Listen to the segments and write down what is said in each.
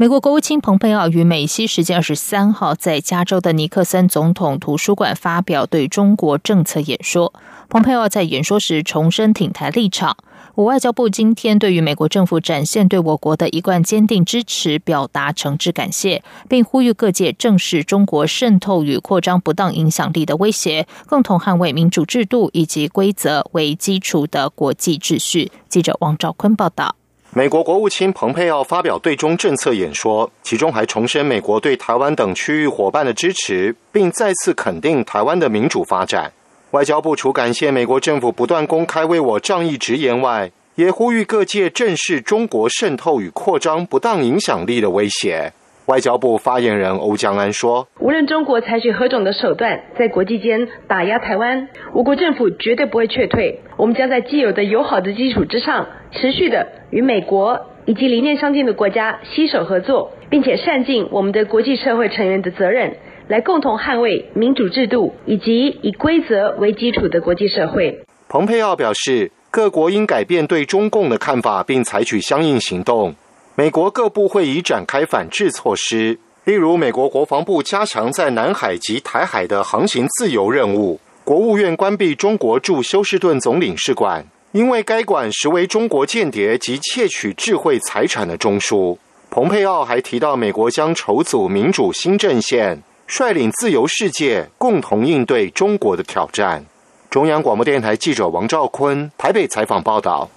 美国国务卿蓬佩奥于美西时间二十三号在加州的尼克森总统图书馆发表对中国政策演说。蓬佩奥在演说时重申挺台立场。我外交部今天对于美国政府展现对我国的一贯坚定支持表达诚挚感谢，并呼吁各界正视中国渗透与扩张不当影响力的威胁，共同捍卫民主制度以及规则为基础的国际秩序。记者王兆坤报道。美国国务卿蓬佩奥发表对中政策演说，其中还重申美国对台湾等区域伙伴的支持，并再次肯定台湾的民主发展。外交部除感谢美国政府不断公开为我仗义直言外，也呼吁各界正视中国渗透与扩张不当影响力的威胁。外交部发言人欧江安说：“无论中国采取何种的手段，在国际间打压台湾，我国政府绝对不会撤退。我们将在既有的友好的基础之上，持续的与美国以及理念相近的国家携手合作，并且善尽我们的国际社会成员的责任。”来共同捍卫民主制度以及以规则为基础的国际社会。蓬佩奥表示，各国应改变对中共的看法，并采取相应行动。美国各部会已展开反制措施，例如，美国国防部加强在南海及台海的航行自由任务；国务院关闭中国驻休斯顿总领事馆，因为该馆实为中国间谍及窃取智慧财产的中枢。蓬佩奥还提到，美国将筹组民主新阵线。率领自由世界共同应对中国的挑战。中央广播电台记者王兆坤台北采访报道。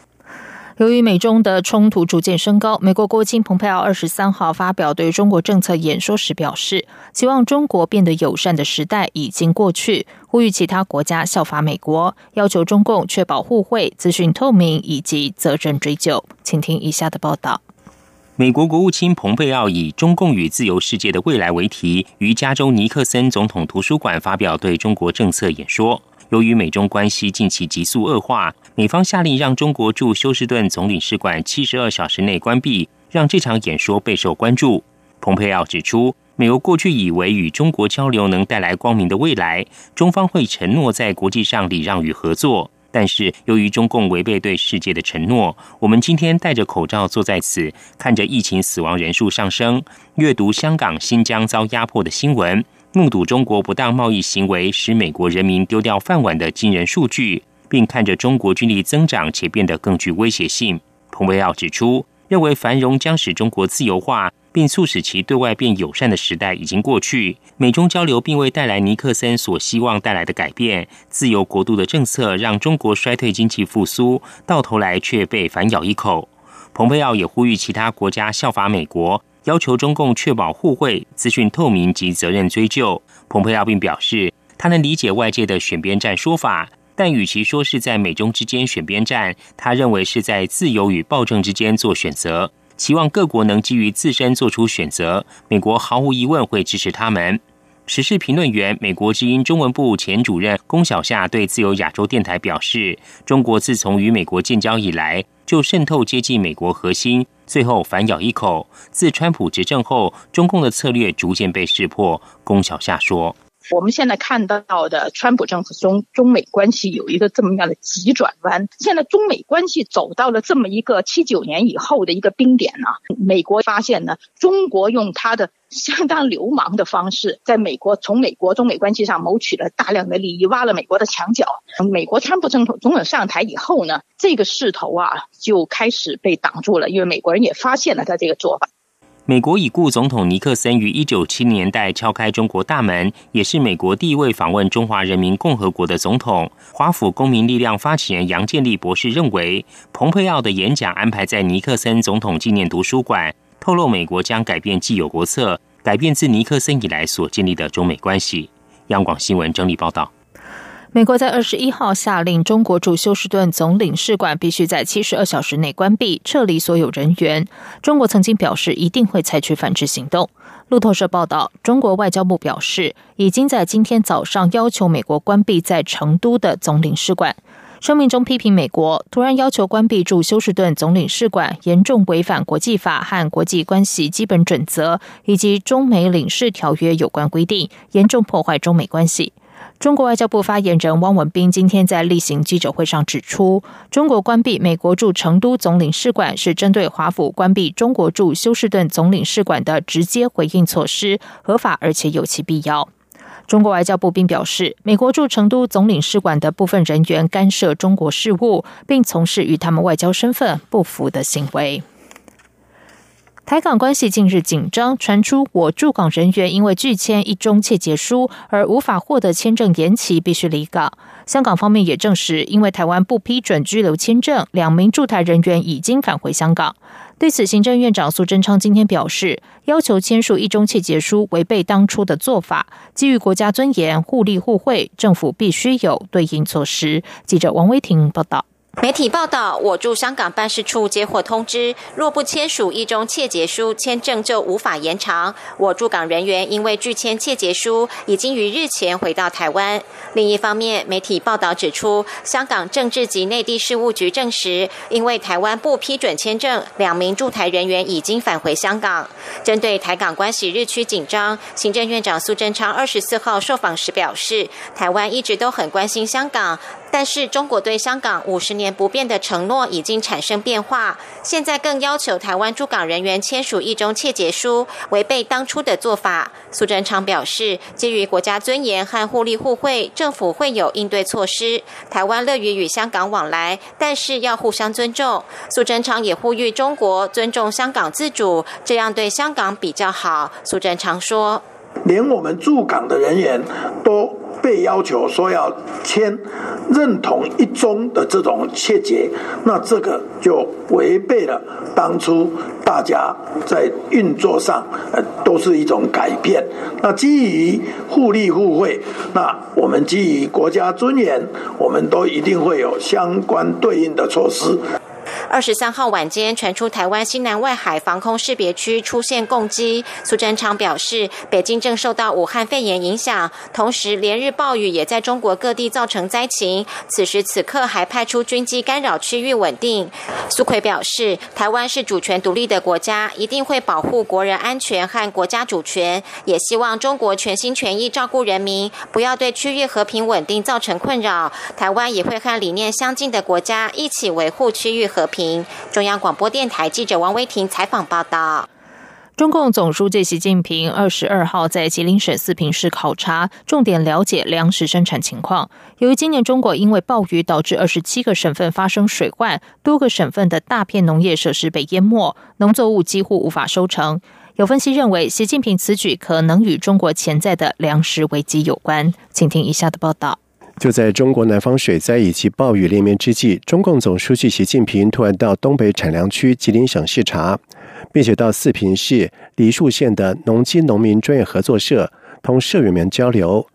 由于美中的冲突逐渐升高，美国国务卿蓬佩奥二十三号发表对中国政策演说时表示，希望中国变得友善的时代已经过去，呼吁其他国家效法美国，要求中共确保互惠、资讯透明以及责任追究。请听以下的报道。美国国务卿蓬佩奥以“中共与自由世界的未来”为题，于加州尼克森总统图书馆发表对中国政策演说。由于美中关系近期急速恶化，美方下令让中国驻休斯顿总领事馆七十二小时内关闭，让这场演说备受关注。蓬佩奥指出，美国过去以为与中国交流能带来光明的未来，中方会承诺在国际上礼让与合作。但是，由于中共违背对世界的承诺，我们今天戴着口罩坐在此，看着疫情死亡人数上升，阅读香港、新疆遭压迫的新闻，目睹中国不当贸易行为使美国人民丢掉饭碗的惊人数据，并看着中国军力增长且变得更具威胁性。彭维奥指出，认为繁荣将使中国自由化。并促使其对外变友善的时代已经过去，美中交流并未带来尼克森所希望带来的改变。自由国度的政策让中国衰退、经济复苏，到头来却被反咬一口。蓬佩奥也呼吁其他国家效法美国，要求中共确保互惠、资讯透明及责任追究。蓬佩奥并表示，他能理解外界的选边站说法，但与其说是在美中之间选边站，他认为是在自由与暴政之间做选择。期望各国能基于自身做出选择，美国毫无疑问会支持他们。时事评论员、美国之音中文部前主任龚小夏对自由亚洲电台表示：“中国自从与美国建交以来，就渗透接近美国核心，最后反咬一口。自川普执政后，中共的策略逐渐被识破。”龚小夏说。我们现在看到的川普政府中中美关系有一个这么样的急转弯，现在中美关系走到了这么一个七九年以后的一个冰点呢。美国发现呢，中国用他的相当流氓的方式，在美国从美国中美关系上谋取了大量的利益，挖了美国的墙角。美国川普总统总统上台以后呢，这个势头啊就开始被挡住了，因为美国人也发现了他这个做法。美国已故总统尼克森于一九七年代敲开中国大门，也是美国第一位访问中华人民共和国的总统。华府公民力量发起人杨建立博士认为，蓬佩奥的演讲安排在尼克森总统纪念图书馆，透露美国将改变既有国策，改变自尼克森以来所建立的中美关系。央广新闻整理报道。美国在二十一号下令中国驻休斯顿总领事馆必须在七十二小时内关闭、撤离所有人员。中国曾经表示一定会采取反制行动。路透社报道，中国外交部表示，已经在今天早上要求美国关闭在成都的总领事馆。声明中批评美国突然要求关闭驻休斯顿总领事馆，严重违反国际法和国际关系基本准则以及中美领事条约有关规定，严重破坏中美关系。中国外交部发言人汪文斌今天在例行记者会上指出，中国关闭美国驻成都总领事馆是针对华府关闭中国驻休斯顿总领事馆的直接回应措施，合法而且有其必要。中国外交部并表示，美国驻成都总领事馆的部分人员干涉中国事务，并从事与他们外交身份不符的行为。台港关系近日紧张，传出我驻港人员因为拒签一中切结书而无法获得签证延期，必须离港。香港方面也证实，因为台湾不批准居留签证，两名驻台人员已经返回香港。对此，行政院长苏贞昌今天表示，要求签署一中切结书违背当初的做法，基于国家尊严、互利互惠，政府必须有对应措施。记者王威婷报道。媒体报道，我驻香港办事处接获通知，若不签署一中切结书，签证就无法延长。我驻港人员因为拒签切结书，已经于日前回到台湾。另一方面，媒体报道指出，香港政治及内地事务局证实，因为台湾不批准签证，两名驻台人员已经返回香港。针对台港关系日趋紧张，行政院长苏贞昌二十四号受访时表示，台湾一直都很关心香港。但是中国对香港五十年不变的承诺已经产生变化，现在更要求台湾驻港人员签署一中切结书，违背当初的做法。苏贞昌表示，基于国家尊严和互利互惠，政府会有应对措施。台湾乐于与香港往来，但是要互相尊重。苏贞昌也呼吁中国尊重香港自主，这样对香港比较好。苏贞昌说：“连我们驻港的人员都。”被要求说要签认同一中的这种切结，那这个就违背了当初大家在运作上呃都是一种改变。那基于互利互惠，那我们基于国家尊严，我们都一定会有相关对应的措施。二十三号晚间传出台湾西南外海防空识别区出现攻击，苏贞昌表示，北京正受到武汉肺炎影响，同时连日暴雨也在中国各地造成灾情。此时此刻还派出军机干扰区域稳定。苏奎表示，台湾是主权独立的国家，一定会保护国人安全和国家主权，也希望中国全心全意照顾人民，不要对区域和平稳定造成困扰。台湾也会和理念相近的国家一起维护区域和和平。中央广播电台记者王威婷采访报道：中共总书记习近平二十二号在吉林省四平市考察，重点了解粮食生产情况。由于今年中国因为暴雨导致二十七个省份发生水患，多个省份的大片农业设施被淹没，农作物几乎无法收成。有分析认为，习近平此举可能与中国潜在的粮食危机有关。请听以下的报道。就在中国南方水灾以及暴雨连绵之际，中共总书记习近平突然到东北产粮区吉林省视察，并且到四平市梨树县的农机农民专业合作社同社员们交流。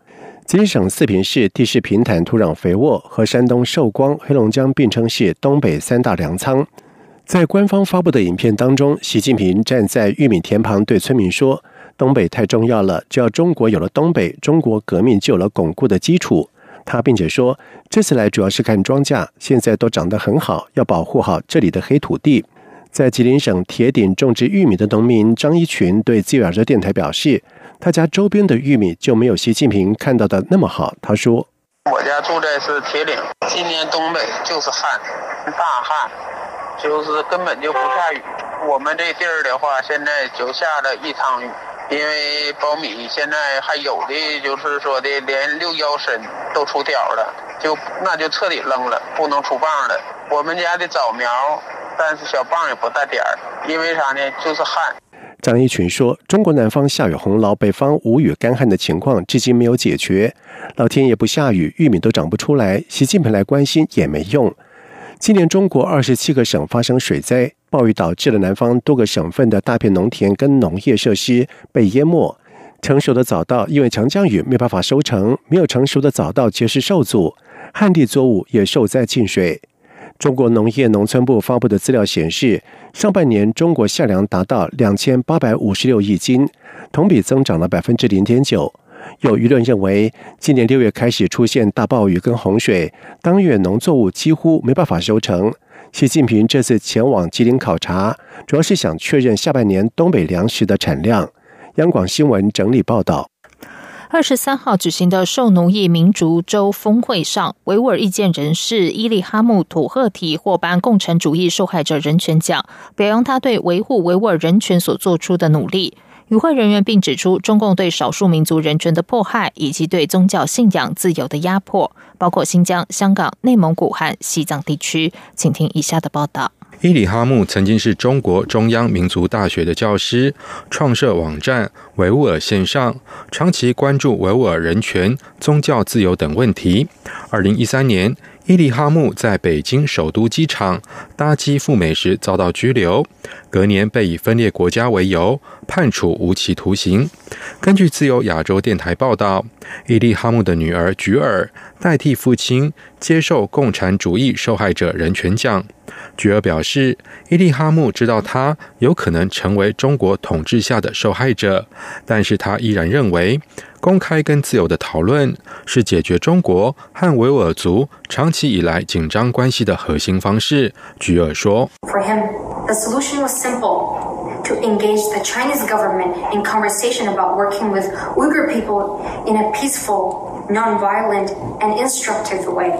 吉林省四平市地势平坦，土壤肥沃，和山东寿光、黑龙江并称是东北三大粮仓。在官方发布的影片当中，习近平站在玉米田旁，对村民说：“东北太重要了，只要中国有了东北，中国革命就有了巩固的基础。”他并且说，这次来主要是看庄稼，现在都长得很好，要保护好这里的黑土地。在吉林省铁顶种植玉米的农民张一群对自由亚洲电台表示，他家周边的玉米就没有习近平看到的那么好。他说：“我家住在是铁岭，今年东北就是旱，大旱，就是根本就不下雨。我们这地儿的话，现在就下了一场雨。”因为苞米现在还有的就是说的连六腰深都出条了，就那就彻底扔了，不能出棒了。我们家的早苗，但是小棒也不带点儿，因为啥呢？就是旱。张一群说：“中国南方下雨洪涝，北方无雨干旱的情况至今没有解决，老天爷不下雨，玉米都长不出来。习近平来关心也没用。今年中国二十七个省发生水灾。”暴雨导致了南方多个省份的大片农田跟农业设施被淹没，成熟的早稻因为强降雨没办法收成，没有成熟的早稻结实受阻，旱地作物也受灾浸水。中国农业农村部发布的资料显示，上半年中国夏粮达到两千八百五十六亿斤，同比增长了百分之零点九。有舆论认为，今年六月开始出现大暴雨跟洪水，当月农作物几乎没办法收成。习近平这次前往吉林考察，主要是想确认下半年东北粮食的产量。央广新闻整理报道。二十三号举行的受奴役民族周峰会上，维吾尔意见人士伊利哈木土赫提获颁共产主义受害者人权奖，表扬他对维护维吾尔人权所做出的努力。与会人员并指出，中共对少数民族人权的迫害，以及对宗教信仰自由的压迫，包括新疆、香港、内蒙古和西藏地区。请听以下的报道。伊里哈木曾经是中国中央民族大学的教师，创设网站维吾尔线上，长期关注维吾尔人权、宗教自由等问题。二零一三年，伊利哈木在北京首都机场搭机赴美时遭到拘留，隔年被以分裂国家为由判处无期徒刑。根据自由亚洲电台报道，伊利哈木的女儿菊尔代替父亲接受共产主义受害者人权奖。菊尔表示，伊利哈木知道他有可能成为中国统治下的受害者，但是他依然认为，公开跟自由的讨论是解决中国和维吾尔族长期以来紧张关系的核心方式。菊尔说：“For him, the solution was simple to engage the Chinese government in conversation about working with Uyghur people in a peaceful, non-violent, and instructive way.”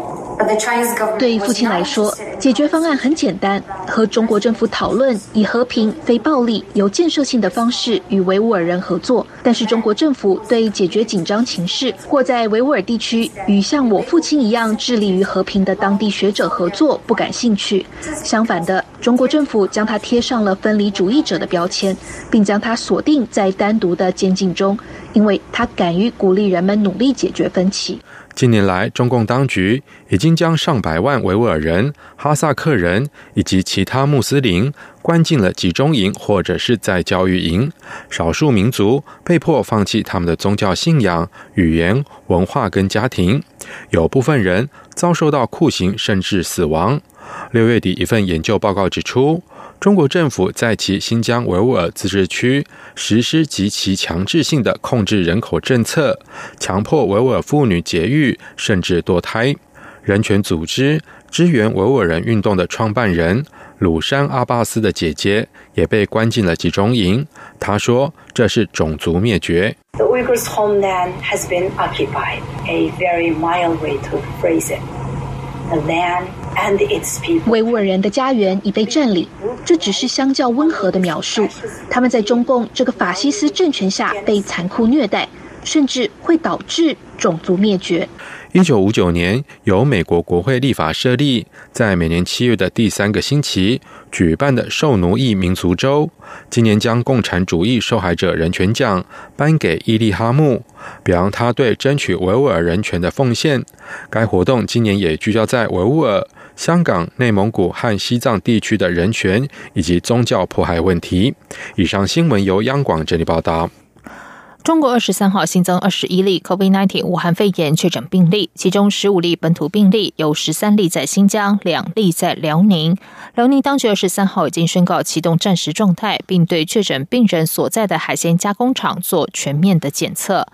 对父亲来说，解决方案很简单：和中国政府讨论，以和平、非暴力、有建设性的方式与维吾尔人合作。但是中国政府对解决紧张情势或在维吾尔地区与像我父亲一样致力于和平的当地学者合作不感兴趣。相反的，中国政府将他贴上了分离主义者的标签，并将他锁定在单独的监禁中，因为他敢于鼓励人们努力解决分歧。近年来，中共当局已经将上百万维吾尔人、哈萨克人以及其他穆斯林关进了集中营或者是在教育营，少数民族被迫放弃他们的宗教信仰、语言、文化跟家庭，有部分人遭受到酷刑甚至死亡。六月底，一份研究报告指出。中国政府在其新疆维吾尔自治区实施极其强制性的控制人口政策，强迫维吾尔妇女节育甚至堕胎。人权组织支援维吾尔人运动的创办人鲁山阿巴斯的姐姐也被关进了集中营。他说：“这是种族灭绝。” The Uyghurs' homeland has been occupied. A very mild way to phrase it. The land. 维吾尔人的家园已被占领，这只是相较温和的描述。他们在中共这个法西斯政权下被残酷虐待，甚至会导致种族灭绝。一九五九年，由美国国会立法设立，在每年七月的第三个星期举办的受奴役民族周，今年将共产主义受害者人权奖颁给伊利哈木，表扬他对争取维吾尔人权的奉献。该活动今年也聚焦在维吾尔。香港、内蒙古和西藏地区的人权以及宗教迫害问题。以上新闻由央广整理报道。中国二十三号新增二十一例 COVID-19 武汉肺炎确诊病例，其中十五例本土病例，有十三例在新疆，两例在辽宁。辽宁当局二十三号已经宣告启动战时状态，并对确诊病人所在的海鲜加工厂做全面的检测。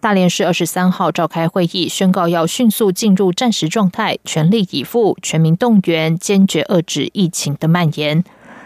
大连市二十三号召开会议，宣告要迅速进入战时状态，全力以赴，全民动员，坚决遏制疫情的蔓延。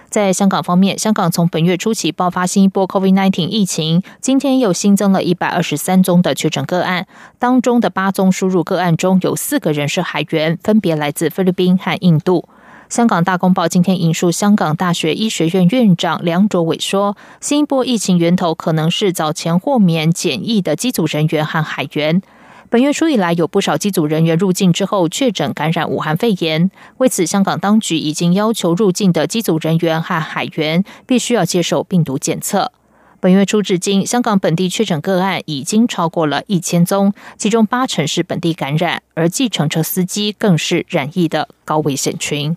在香港方面，香港从本月初起爆发新一波 COVID-19 疫情，今天又新增了一百二十三宗的确诊个案，当中的八宗输入个案中有四个人是海员，分别来自菲律宾和印度。香港大公报今天引述香港大学医学院院长梁卓伟说，新一波疫情源头可能是早前豁免检疫的机组人员和海员。本月初以来，有不少机组人员入境之后确诊感染武汉肺炎，为此，香港当局已经要求入境的机组人员和海员必须要接受病毒检测。本月初至今，香港本地确诊个案已经超过了一千宗，其中八成是本地感染，而计程车司机更是染疫的高危险群。